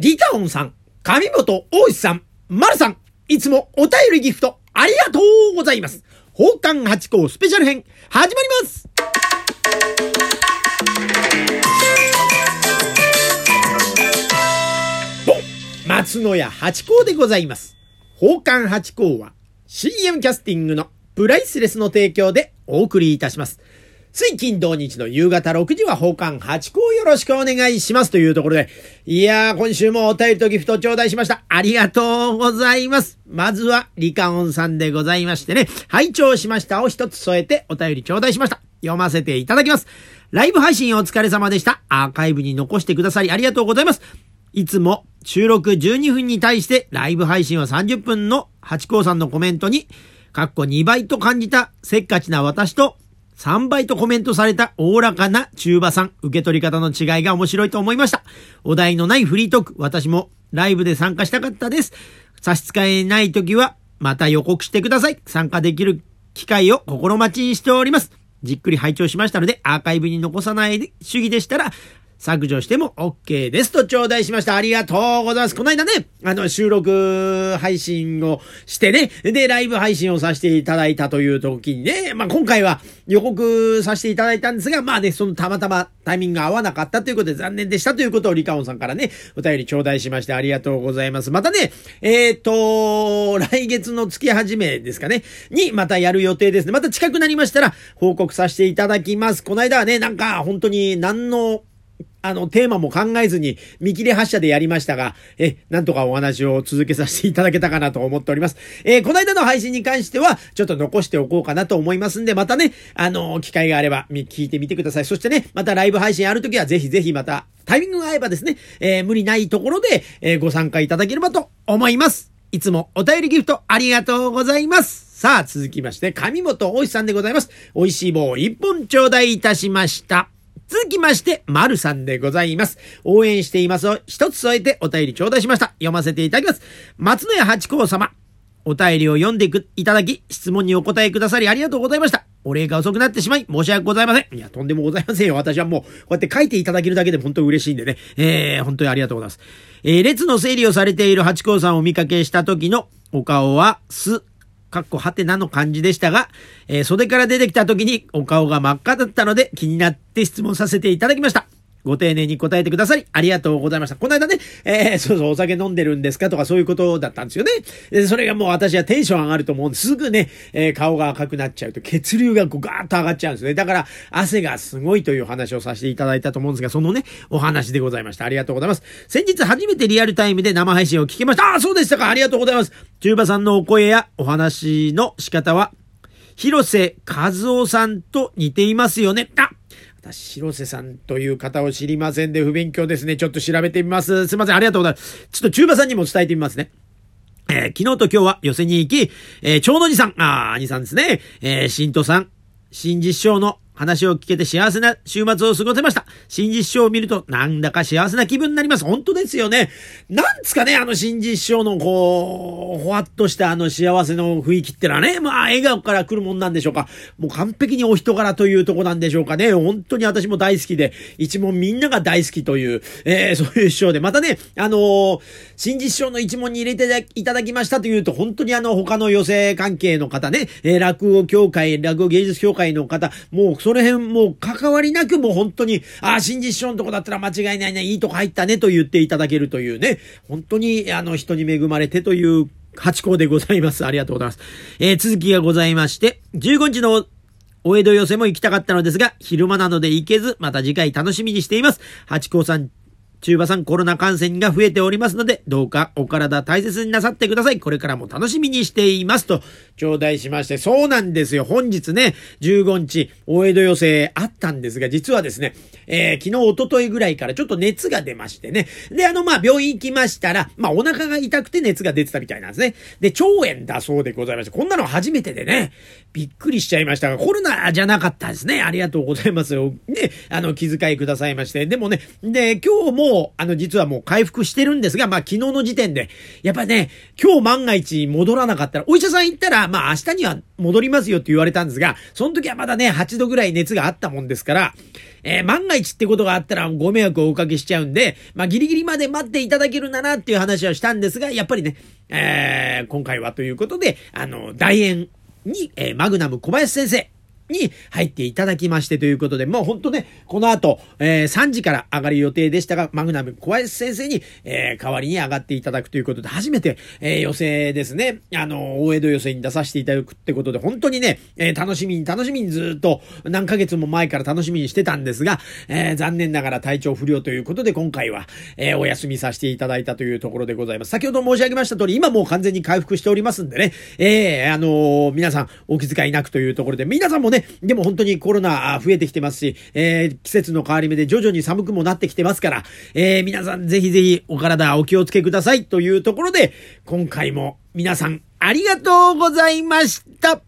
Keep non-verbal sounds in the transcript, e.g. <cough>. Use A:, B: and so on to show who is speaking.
A: リタオンさん、上本大石さん、丸さん、いつもお便りギフトありがとうございます。宝冠八甲スペシャル編、始まります松野屋八甲でございます。宝冠八甲は CM キャスティングのプライスレスの提供でお送りいたします。水金土日の夕方6時は宝冠八甲よろしくお願いしますというところで、いやー、今週もお便りとギフト頂戴しました。ありがとうございます。まずは、リカオンさんでございましてね、拝聴しましたを一つ添えてお便り頂戴しました。読ませていただきます。ライブ配信お疲れ様でした。アーカイブに残してくださりありがとうございます。いつも収録12分に対してライブ配信は30分の八甲さんのコメントに、かっこ2倍と感じたせっかちな私と3倍とコメントされたおおらかな中馬さん、受け取り方の違いが面白いと思いました。お題のないフリートーク、私もライブで参加したかったです。差し支えない時は、また予告してください。参加できる機会を心待ちにしております。じっくり拝聴しましたので、アーカイブに残さない主義でしたら、削除しても OK ですと頂戴しました。ありがとうございます。この間ね、あの、収録配信をしてね、で、ライブ配信をさせていただいたという時にね、まあ、今回は予告させていただいたんですが、まあね、そのたまたまタイミングが合わなかったということで残念でしたということをリカオンさんからね、お便り頂戴しましてありがとうございます。またね、えっ、と、来月の月始めですかね、にまたやる予定ですね。また近くなりましたら報告させていただきます。この間はね、なんか本当に何のあの、テーマも考えずに見切り発車でやりましたが、え、なんとかお話を続けさせていただけたかなと思っております。えーこの間の配信に関しては、ちょっと残しておこうかなと思いますんで、またね、あの、機会があれば、聞いてみてください。そしてね、またライブ配信あるときは、ぜひぜひまた、タイミングが合えばですね、えー無理ないところで、えーご参加いただければと思います。いつもお便りギフトありがとうございます。さあ、続きまして、上本大石さんでございます。美味しい棒一本頂戴いたしました。続きまして、丸さんでございます。応援していますを一つ添えてお便り頂戴しました。読ませていただきます。松野屋八甲様。お便りを読んでいただき、質問にお答えくださりありがとうございました。お礼が遅くなってしまい、申し訳ございません。いや、とんでもございませんよ。私はもう、こうやって書いていただけるだけで本当に嬉しいんでね。えー、本当にありがとうございます。えー、列の整理をされている八甲さんをお見かけした時のお顔は、す、かっこはてなの感じでしたが、えー袖から出てきた時にお顔が真っ赤だったので気になって質問させていただきました。ご丁寧に答えてくださり、ありがとうございました。この間ね、えー <laughs> そうそう、お酒飲んでるんですかとかそういうことだったんですよね。でそれがもう私はテンション上がると思うんですすぐね、えー顔が赤くなっちゃうと血流がこうガーッと上がっちゃうんですね。だから、汗がすごいという話をさせていただいたと思うんですが、そのね、お話でございました。ありがとうございます。先日初めてリアルタイムで生配信を聞きました。あ、そうでしたか。ありがとうございます。中馬さんのお声やお話の仕方は、広瀬和夫さんと似ていますよね。あ私、広瀬さんという方を知りませんで不勉強ですね。ちょっと調べてみます。すいません。ありがとうございます。ちょっと中馬さんにも伝えてみますね。えー昨日と今日は寄せに行き、えー、長野寺さん、ああ兄さんですね。えー、新都さん、新実証の話を聞けて幸せな週末を過ごせました。新実証を見るとなんだか幸せな気分になります。本当ですよね。なんですかね、あの新実証のこう、ほわっとしたあの幸せの雰囲気ってのはね、まあ笑顔から来るもんなんでしょうか。もう完璧にお人柄というとこなんでしょうかね。本当に私も大好きで、一問みんなが大好きという、えー、そういう師匠で、またね、あのー新実証の一問に入れていただきましたというと、本当にあの他の寄席関係の方ね、えー落語協会、落語芸術協会の方、もうその辺もう関わりなくもう本当に、ああ、新実証のとこだったら間違いないね、いいとこ入ったねと言っていただけるというね、本当にあの人に恵まれてという八校でございます。ありがとうございます。えー続きがございまして、15日のお江戸寄せも行きたかったのですが、昼間なので行けず、また次回楽しみにしています。八甲さん、中馬さんコロナ感染が増えておりますので、どうかお体大切になさってください。これからも楽しみにしています。と、頂戴しまして、そうなんですよ。本日ね、15日、大江戸寄せあったんですが、実はですね、えー昨日、一昨日ぐらいからちょっと熱が出ましてね。で、あの、まあ、病院行きましたら、まあ、お腹が痛くて熱が出てたみたいなんですね。で、腸炎だそうでございまして、こんなの初めてでね、びっくりしちゃいましたが、コロナじゃなかったですね。ありがとうございますよ。ね、あの、気遣いくださいまして。でもね、で、今日ももう、あの、実はもう回復してるんですが、まあ、昨日の時点で、やっぱりね、今日万が一戻らなかったら、お医者さん行ったら、まあ、明日には戻りますよって言われたんですが、その時はまだね、8度ぐらい熱があったもんですから、えー、万が一ってことがあったらご迷惑をおかけしちゃうんで、まあ、ギリギリまで待っていただけるならっていう話はしたんですが、やっぱりね、えー、今回はということで、あの、大円に、えー、マグナム小林先生、に入っていただきましてということで、もうほんとね、この後、えー、3時から上がる予定でしたが、マグナム小林先生に、えー、代わりに上がっていただくということで、初めて、えー、予選ですね、あの、大江戸予選に出させていただくってことで、本当にね、えー、楽しみに楽しみにずっと何ヶ月も前から楽しみにしてたんですが、えー、残念ながら体調不良ということで、今回は、えー、お休みさせていただいたというところでございます。先ほど申し上げました通り、今もう完全に回復しておりますんでね、えー、あのー、皆さんお気遣いなくというところで、皆さんもねね、でも本当にコロナ増えてきてますし、えー、季節の変わり目で徐々に寒くもなってきてますから、えー、皆さんぜひぜひお体お気をつけくださいというところで、今回も皆さんありがとうございました。